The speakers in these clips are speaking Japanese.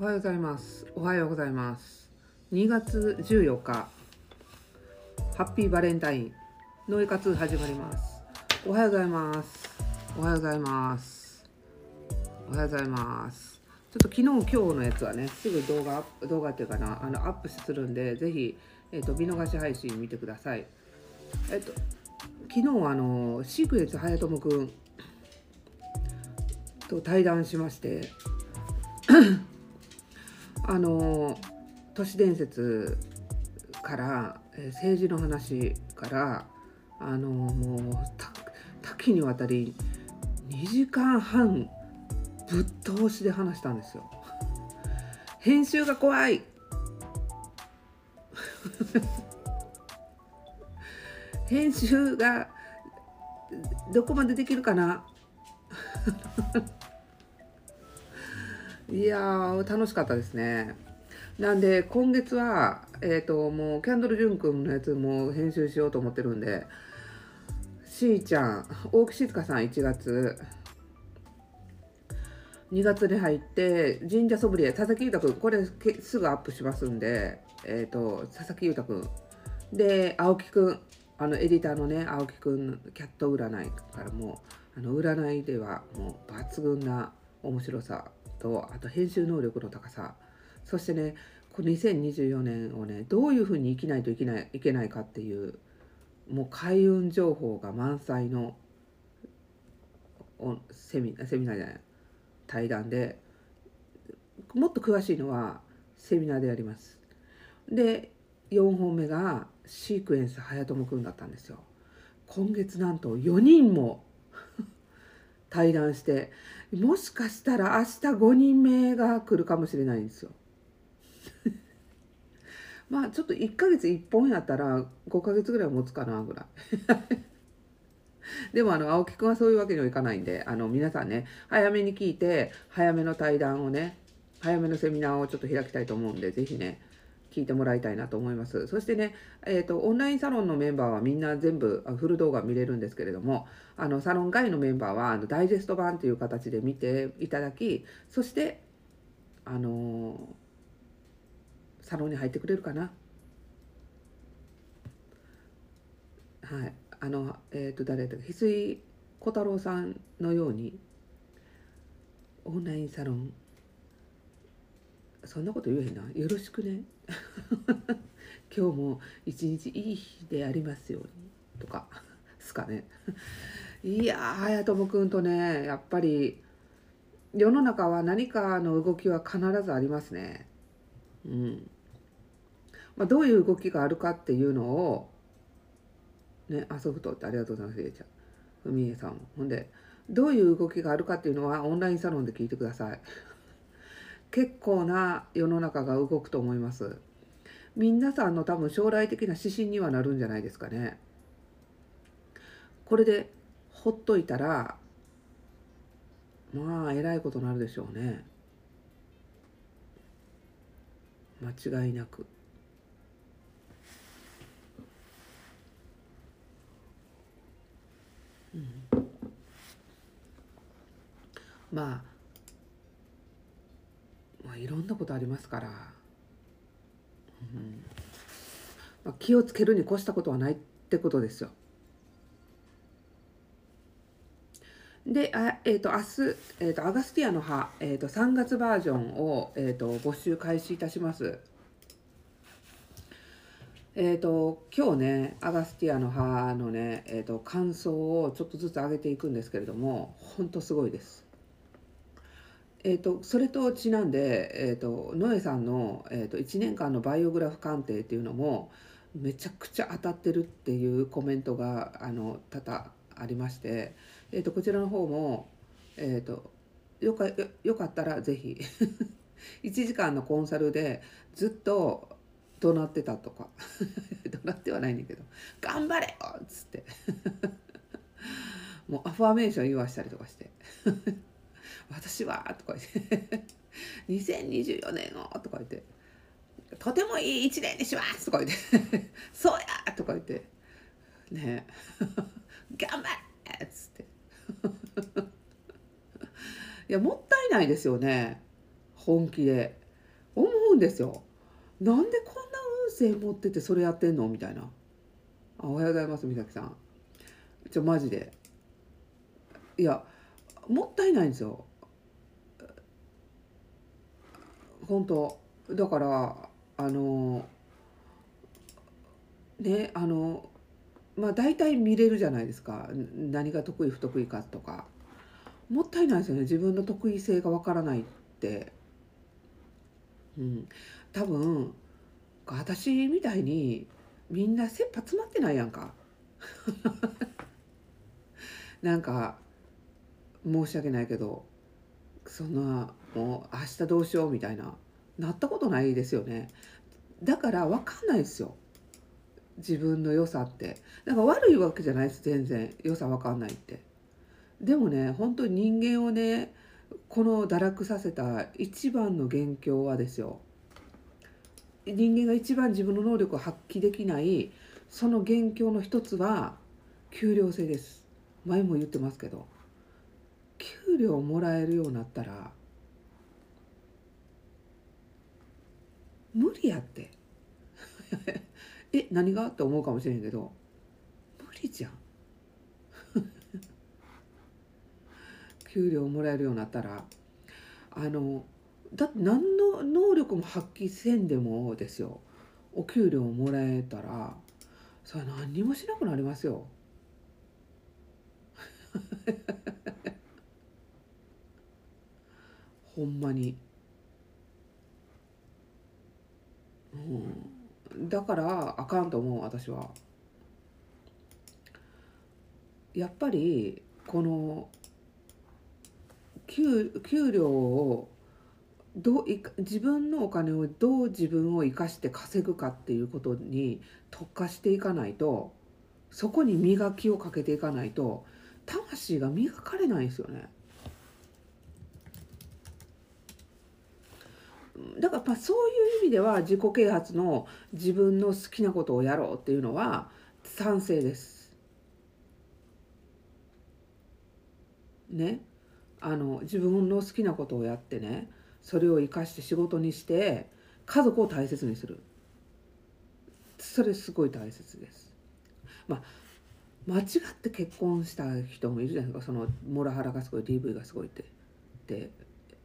おはようございます。おはようございます。2月14日、ハッピーバレンタイン、ノイ活始まります。おはようございます。おはようございます。おはようございます。ちょっと昨日、今日のやつはね、すぐ動画、動画っていうかな、あのアップするんで、ぜひ、えっ、と、見逃し配信見てください。えっ、と、昨日、あの、シークレット隼友くんと対談しまして、あの都市伝説から、え政治の話からあのもう多岐にわたり2時間半ぶっ通しで話したんですよ。編集が怖い編集がどこまでできるかな？いやー楽しかったですね。なんで今月はえっ、ともうキャンドル・ジュン君のやつも編集しようと思ってるんでしーちゃん大木静香さん1月2月に入って神社ソブリエ佐々木裕太君これけすぐアップしますんでえっ、と佐々木裕太君で青木くんあのエディターのね青木くんキャット占いからもうあの占いではもう抜群な面白さとあと編集能力の高さそしてねこの2024年をねどういうふうに生きないといけないいけないかっていうもう開運情報が満載のセミセミナーじゃない対談でもっと詳しいのはセミナーでやります。で4本目がシークエンス早友くんだったんですよ。今月なんと4人も対談してもしかしたら明日5人目が来るかもしれないんですよ。まあちょっと1ヶ月1本やったら5ヶ月ぐらい持つかなぐらい。でもあの青木くんはそういうわけにはいかないんであの皆さんね早めに聞いて早めの対談をね早めのセミナーをちょっと開きたいと思うんでぜひね聞いてもらいたいなと思います。そしてね、えーと、オンラインサロンのメンバーはみんな全部フル動画見れるんですけれどもあのサロン外のメンバーはあのダイジェスト版という形で見ていただきそしてあのーサロンに入ってくれるかな。はい。あのえっ、と誰だっけ翡翠小太郎さんのようにオンラインサロン。そんなこと言えへんな。よろしくね。今日も一日いい日でありますようにとかすかね。いやー隼友くんとねやっぱり世の中は何かの動きは必ずありますね。うん。まあ、どういう動きがあるかっていうのをねあソフトってありがとうございますえいちゃん。ふみえさん。ほんでどういう動きがあるかっていうのはオンラインサロンで聞いてください。結構な世の中が動くと思います。皆さんの多分将来的な指針にはなるんじゃないですかね。これでほっといたらまあえらいことになるでしょうね。間違いなく。うん。まあまあいろんなことありますから、うんまあ、気をつけるに越したことはないってことですよ。で、あえー、と明日、えー、とアガスティアの葉、えー、と3月バージョンを、えー、と募集開始いたします。えー、と今日ねアガスティアの葉のね、えー、と感想をちょっとずつ上げていくんですけれども本当すごいです。えー、とそれとちなんで、えー、とノエさんの、えー、と1年間のバイオグラフ鑑定っていうのもめちゃくちゃ当たってるっていうコメントがあの多々ありまして、えー、とこちらの方も、えー、とよかよよかったらぜひ 1時間のコンサルでずっと怒鳴ってたとか 怒鳴ってはないんだけど「頑張れよ!」っつって もうアファーメーション言わしたりとかして「私は」とか言って「2024年を」とか言って「とてもいい1年にします」とか言って「そうや!」とか言って。ね 頑張れっつって。いやもったいないですよね。本気で。思うんですよ。なんでこんな運勢持っててそれやってんの？みたいな。あおはようございます美咲さん。ちょマジで。いやもったいないんですよ。本当だからあのねあのまあ大体見れるじゃないですか。何が得意不得意かとか。もったいないですよね。自分の得意性がわからないって。うん。多分私みたいにみんな切羽詰まってないやんか。なんか申し訳ないけど。そんなもう明日どうしようみたいななったことないですよね。だから分かんないですよ。自分の良さって。なんか悪いわけじゃないです全然。良さ分かんないって。でもね本当に人間をねこの堕落させた一番の元凶はですよ。人間が一番自分の能力を発揮できないその元凶の一つは給料制です。前も言ってますけど。給料もらえるようになったら無理やって。え何が？って思うかもしれんけど無理じゃん。給料もらえるようになったらあのだって何の能力も発揮せんでもですよ。お給料もらえたらそれ何にもしなくなりますよ。ほんまに。うん、だからあかんと思う私は。やっぱりこの給給料をどうい自分のお金をどう自分を生かして稼ぐかっていうことに特化していかないとそこに磨きをかけていかないと魂が磨かれないんですよね。だからやっぱそういう意味では自己啓発の自分の好きなことをやろうっていうのは賛成です。ね。あの自分の好きなことをやってねそれを生かして仕事にして家族を大切にするそれすごい大切ですまあ間違って結婚した人もいるじゃないですかそのモラハラがすごい DV がすごいってって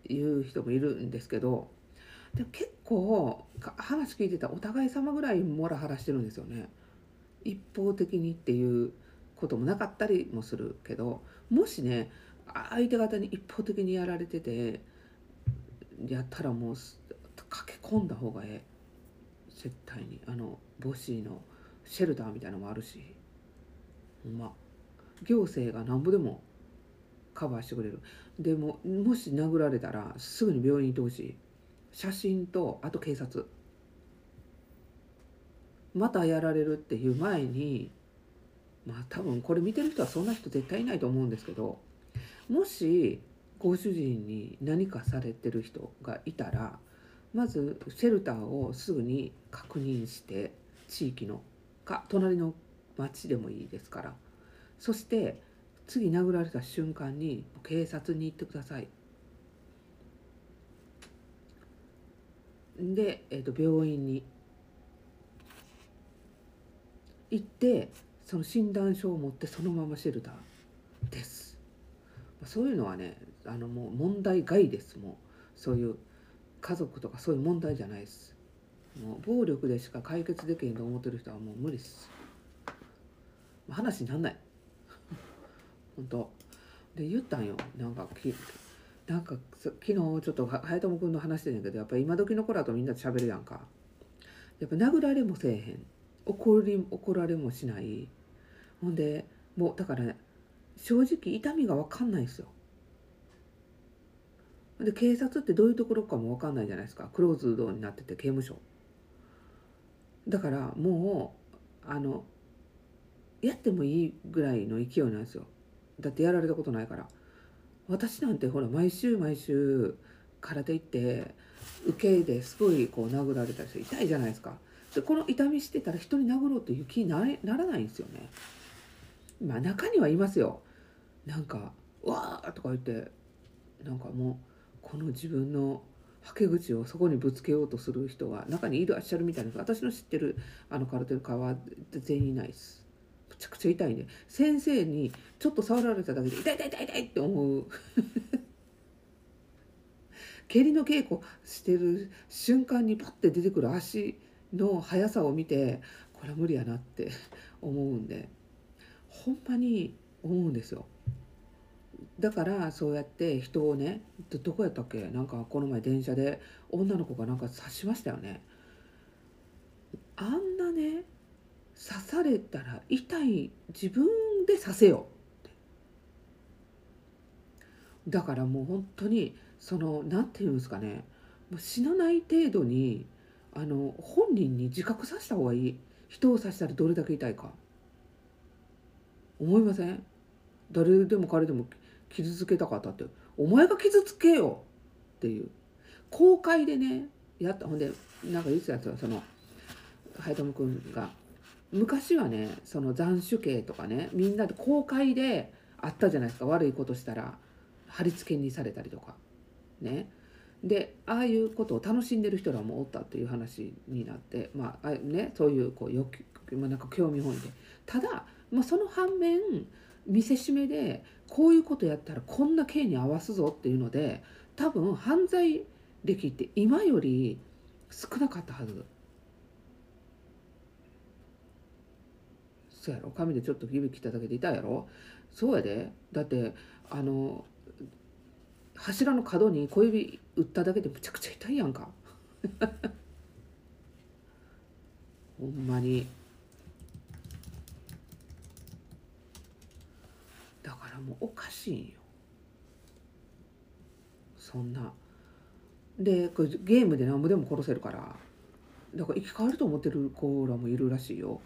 いう人もいるんですけどでも結構話聞いてたお互い様ぐらいモラハラしてるんですよね。一方的にっていうこともなかったりもするけどもしね相手方に一方的にやられててやったらもう駆け込んだ方がええ。絶対にあの母子のシェルターみたいなのもあるし。ほんま。行政がなんぼでもカバーしてくれる。でももし殴られたらすぐに病院に行ってほしい。写真とあと警察またやられるっていう前にまあ多分これ見てる人はそんな人絶対いないと思うんですけどもしご主人に何かされてる人がいたらまずシェルターをすぐに確認して地域のか隣の町でもいいですからそして次殴られた瞬間に警察に行ってください。で、えー、と病院に。行ってその診断書を持ってそのままシェルターです。そういうのはねあのもう問題外です。もうそういう家族とかそういう問題じゃないです。もう暴力でしか解決できへんと思ってる人はもう無理です。話になんない。本当。で言ったんよ。なんかきなんか昨日ちょっと早友君の話してんやけどやっぱ今時の子らとみんな喋るやんかやっぱ殴られもせえへん怒り怒られもしないほんでもうだからね正直痛みが分かんないですよ。で警察ってどういうところかも分かんないじゃないですかクローズドになってて刑務所。だからもうあのやってもいいぐらいの勢いなんですよ。だってやられたことないから。私なんてほら毎週毎週空手行って受けですごいこう殴られたりして痛いじゃないですか。でこの痛みしてたら人に殴ろうという気にならないんですよね。まあ中にはいますよ。なんか「わー!」とか言ってなんかもうこの自分のはけ口をそこにぶつけようとする人が中にいらっしゃるみたいです私の知ってるあのカルテル化は全員いないですちゃくちゃ痛いんで先生にちょっと触られただけで痛い痛い痛い痛いって思う 蹴りの稽古してる瞬間にパッて出てくる足の速さを見てこれは無理やなって思うんでほんまに思うんですよ。だからそうやって人をねどこやったっけ？なんかこの前電車で女の子がなんか刺しましたよね。あんなね刺されたら痛い自分で刺せよ。だからもう本当にその何て言うんですかね。もう死なない程度にあの本人に自覚させた方がいい。人を刺したらどれだけ痛いか。思いません？誰でも彼でも傷つけたかったって。お前が傷つけよ。っていう。公開でねやった。ほんでなんか言ってたやつはそのハイトム君が。昔はねその斬首刑とかねみんなで公開であったじゃないですか。悪いことしたら貼り付けにされたりとか。ね。でああいうことを楽しんでる人らもおったっていう話になってまあねそういうこう欲まあ、なんか興味本位で。ただ、まあ、その反面見せしめでこういうことやったらこんな刑に合わすぞっていうので多分犯罪歴って今より少なかったはず。そうやろ。紙でちょっと指切っただけで痛いやろ。そうやで。だってあの柱の角に小指打っただけでむちゃくちゃ痛いやんか。ほんまに。だからもうおかしいんよ。そんな。でこれゲームで何ぼでも殺せるから。だから生き返ると思ってる子らもいるらしいよ。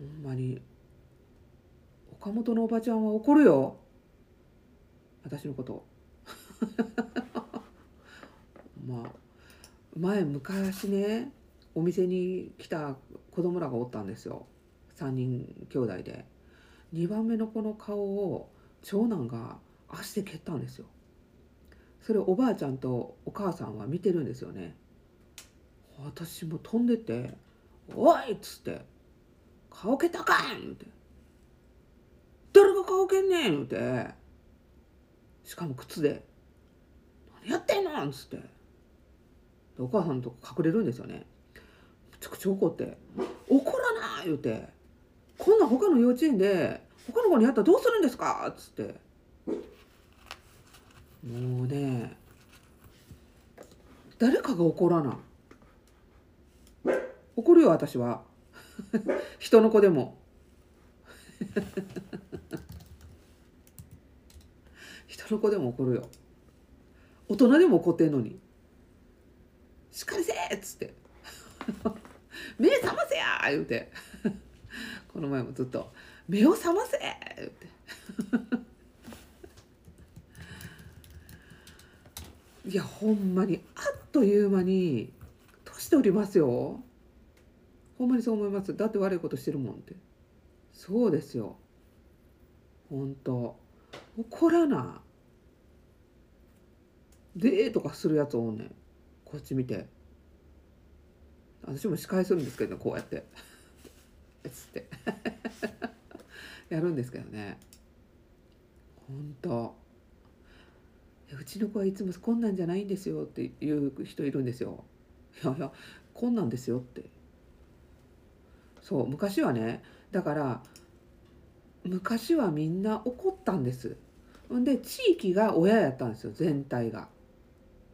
ほんまに。岡本のおばちゃんは怒るよ。私のこと。まあ前昔ねお店に来た子供らがおったんですよ。3人兄弟で。2番目の子の顔を長男が足で蹴ったんですよ。それをおばあちゃんとお母さんは見てるんですよね。私も飛んでて「おい!」っつって。顔蹴ったかん!」言うて「誰が顔蹴んねん!」言うてしかも靴で「何やってんの!」っつってお母さんと隠れるんですよねめちゃくちゃ怒って「怒らな!」言うて「こんな他の幼稚園で他の子にやったらどうするんですか!」っつってもうね誰かが怒らない怒るよ私は 人の子でも 人の子でも怒るよ大人でも怒ってんのに「しっかりせえ!」っつって「目覚ませや!」言うてこの前もずっと「目を覚ませ!」言うていやほんまにあっという間に年取りますよほんまにそう思います。だって悪いことしてるもんって。そうですよ。ほんと怒らなでとかするやつおんねん。こっち見て。私も仕返するんですけどねこうやって。つって。やるんですけどね。ほんとうちの子はいつもこんなんじゃないんですよっていう人いるんですよ。いやいやこんなんですよって。そう昔はねだから昔はみんな怒ったんです。んで地域が親やったんですよ全体が。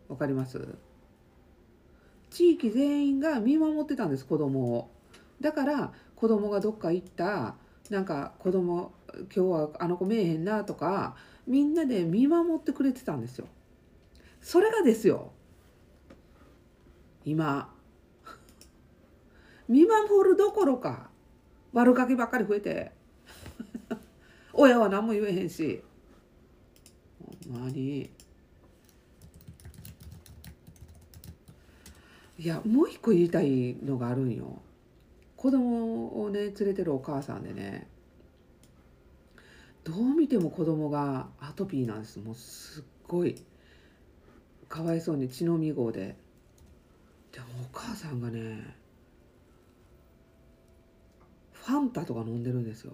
わかります？地域全員が見守ってたんです子供を。だから子供がどっか行ったなんか子供今日はあの子見えへんなとかみんなで見守ってくれてたんですよ。それがですよ。今見守るどころか悪ガキばっかり増えて 親は何も言えへんし。ほんまに。いやもう一個言いたいのがあるんよ。子供をね連れてるお母さんでねどう見ても子供がアトピーなんです。もうすっごいかわいそうに血のみ号で。でもお母さんがねファンタとか飲んでるんですよ。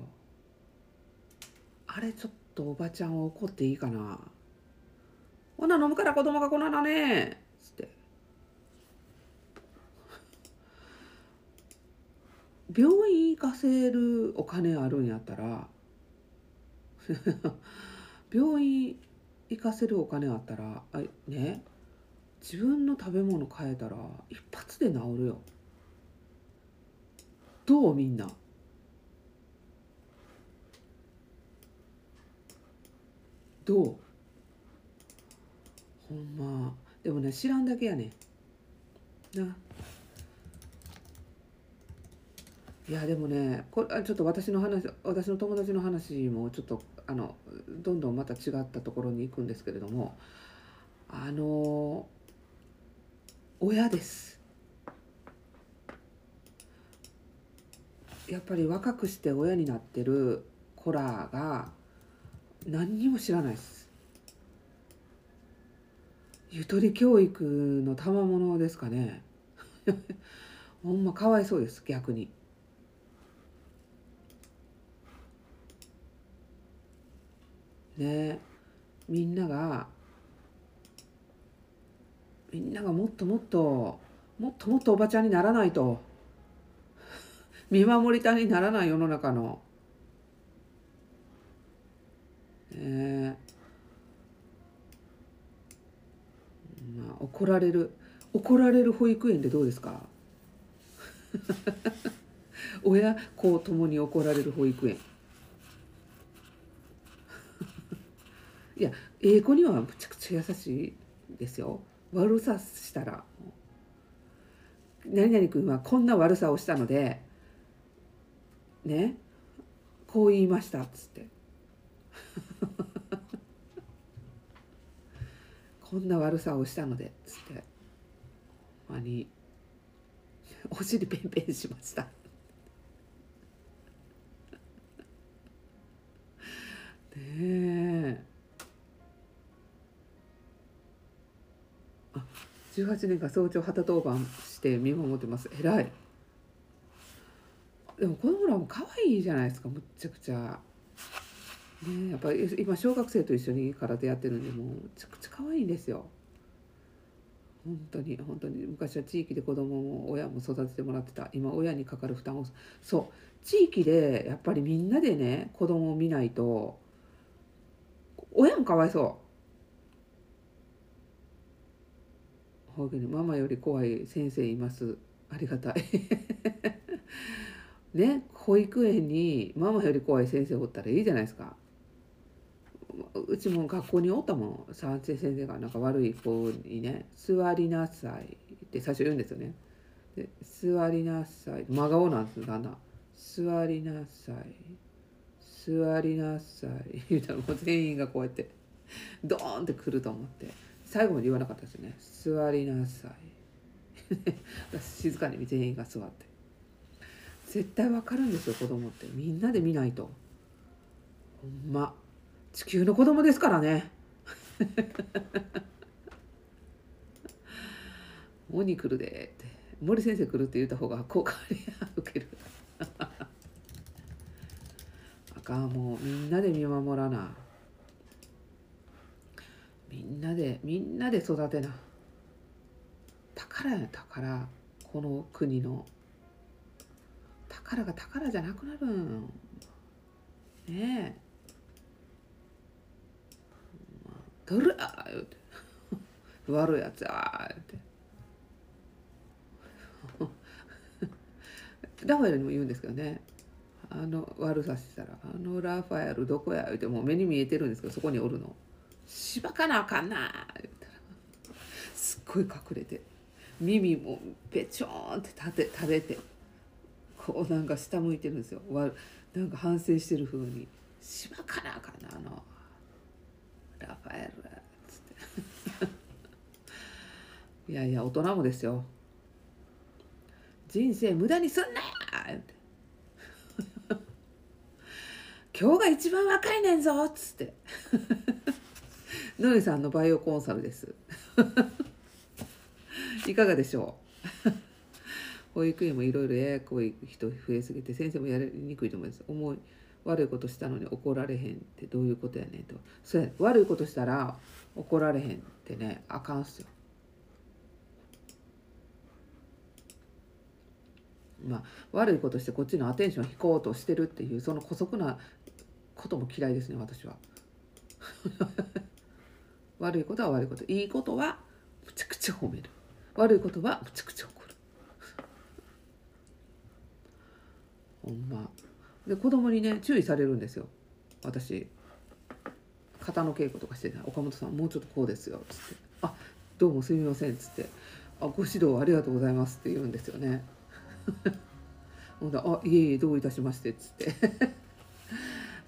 あれちょっとおばちゃん怒っていいかな。ほな飲むから子供がこんなだね。つって。病院行かせるお金あるんやったら 病院行かせるお金あったらあね。自分の食べ物変えたら一発で治るよ。どうみんな。どほんま。でもね知らんだけやね。な。いやでもねこれちょっと私の話私の友達の話もちょっとあのどんどんまた違ったところに行くんですけれどもあの親です。やっぱり若くして親になってる子らが何にも知らないです。ゆとり教育の賜物ですかね。ほんまかわいそうです逆に。ねみんながみんながもっともっともっともっとおばちゃんにならないと。見守りたにならない世の中の。え。ー、まあ怒られる。怒られる保育園でどうですか？親子ともに怒られる保育園。いや英語にはむちゃくちゃ優しいですよ。悪さしたら。何々君はこんな悪さをしたのでねこう言いましたっつって。こんな悪さをしたのでつって。ほんまにお尻ペンペンしました。ねえ。あ18年間早朝旗当番して見守ってます。偉い。でも子供らも可愛いじゃないですかむっちゃくちゃ。ねやっぱり今小学生と一緒に空手やってるんでもうちくちゃ可愛いんですよ。本当に本当に。昔は地域で子供も親も育ててもらってた。今親にかかる負担を。そう。地域でやっぱりみんなでね子供を見ないと親もかわいそう。保育園ママより怖い先生います。ありがたい。ね保育園にママより怖い先生おったらいいじゃないですか。うちも学校におったもん三先生がなんか悪い子にね「座りなさい」って最初言うんですよね。で「座りなさい」真顔なんですだんだん「座りなさい」「座りなさい」言うたらもう全員がこうやってドーンってくると思って。最後まで言わなかったですね「座りなさい」静かに全員が座って。絶対わかるんですよ子供って。みんなで見ないと。ほんま。地球の子供ですからね。鬼来るでって。森先生来るって言った方が効果あり受けるあかんもうみんなで見守らな。みんなでみんなで育てな。宝や宝。この国の。宝が宝じゃなくなるん。ねえ「どら!」言うて「悪いやつや!」言うて。ラファエルにも言うんですけどね。あの悪さしたら「あのラファエルどこや?」言うてもう目に見えてるんですけどそこにおるの「しばかなあかんな」言ったら。すっごい隠れて。耳もぺちょんって立て食べて。こうなんか下向いてるんですよ。なんか反省してる風に「しばかなあかんなあの。ラファエル」つっていやいや大人もですよ。人生無駄にすんなよ! 今日が一番若いねんぞ」っつってのりさんのバイオコンサルです。いかがでしょう?保育園もいろいろややこい人増えすぎて先生もやりにくいと思います。思い悪いことしたのに怒られへんってどういうことやねんと。そうや悪いことしたら怒られへんってねあかんっすよ。まあ悪いことしてこっちのアテンション引こうとしてるっていうその姑息なことも嫌いですね私は。悪いことは悪いこと。いいことはむちゃくちゃ褒める。悪いことはむちゃくちゃ怒る。ほんま。で子供にね注意されるんですよ。私。肩の稽古とかしてた岡本さんもうちょっとこうですよ」つって「あどうもすみません」っつって「あご指導ありがとうございます」って言うんですよね。ほんで「あいえいえどういたしまして」っつって。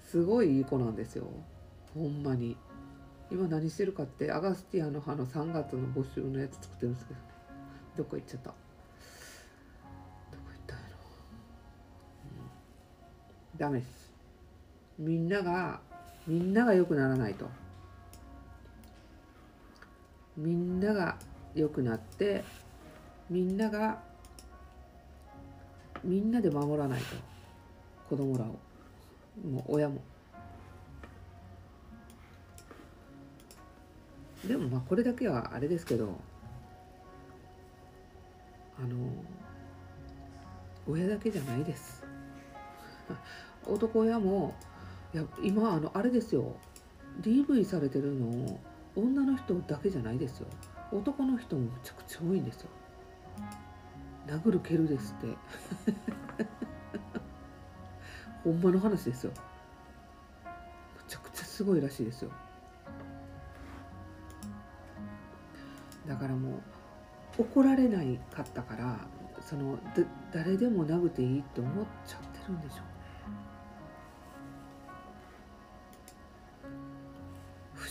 すごいいい子なんですよ。ほんまに。今何してるかってアガスティアの葉の3月の募集のやつ作ってるんですけど。どこ行っちゃった。ダメです。みんながみんなが良くならないと。みんなが良くなってみんながみんなで守らないと。子供らを。もう親も。でもまあこれだけはあれですけどあの親だけじゃないです。男親もいや今あのあれですよ。DV されてるの女の人だけじゃないですよ。男の人もめちゃくちゃ多いんですよ。殴る蹴るですって。ほんまの話ですよ。めちゃくちゃすごいらしいですよ。だからもう怒られないかったからその誰でも殴っていいって思っちゃってるんでしょう。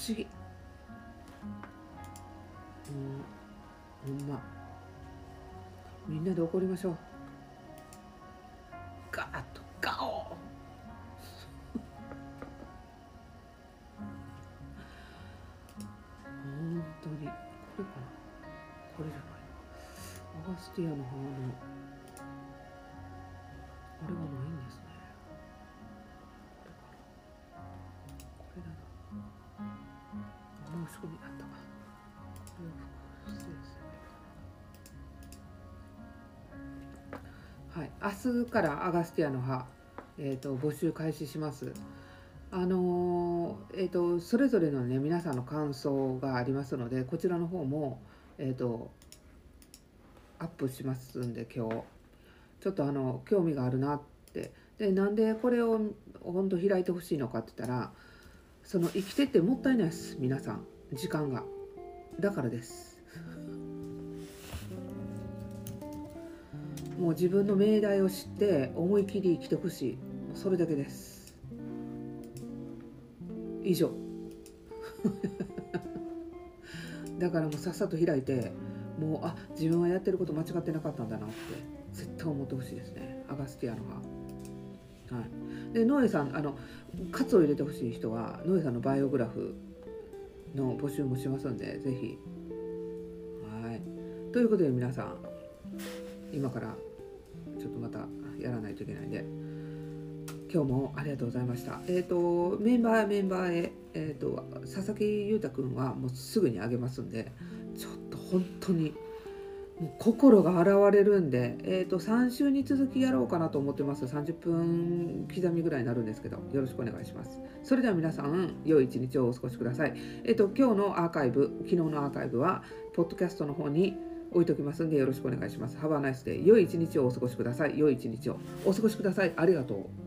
思議。うんほんま。みんなで怒りましょう。ガーッとガオ 本当に。これかな。これじゃない。アガスティアの花の。からアガスティアの葉、えーと、募集開始します。あのー、えーと、それぞれのね皆さんの感想がありますのでこちらの方も、えーと、アップしますんで今日ちょっとあの興味があるなってでなんでこれを本当開いてほしいのかって言ったらその生きててもったいないです皆さん時間がだからです。もう自分の命題を知って思い切り生きてほしい。それだけです。以上。だからもうさっさと開いてもうあ自分はやってること間違ってなかったんだなって絶対思ってほしいですね。アガスティアのが。はい、でノエさんあのカツを入れてほしい人はノエさんのバイオグラフの募集もしますんでぜひ。はい。ということで皆さん今からないといけないんで。今日もありがとうございました。えっ、ー、とメンバーメンバーへ、えーと、佐々木裕太君はもうすぐにあげますんでちょっと本当にもう心が洗われるんで、えーと、3週に続きやろうかなと思ってます。30分刻みぐらいになるんですけどよろしくお願いします。それでは皆さん良い一日をお過ごしください。えっ、ー、と今日のアーカイブ昨日のアーカイブはポッドキャストの方に置いときますんでよろしくお願いします。Have a nice day. 良い一日をお過ごしください。良い一日をお過ごしください。ありがとう。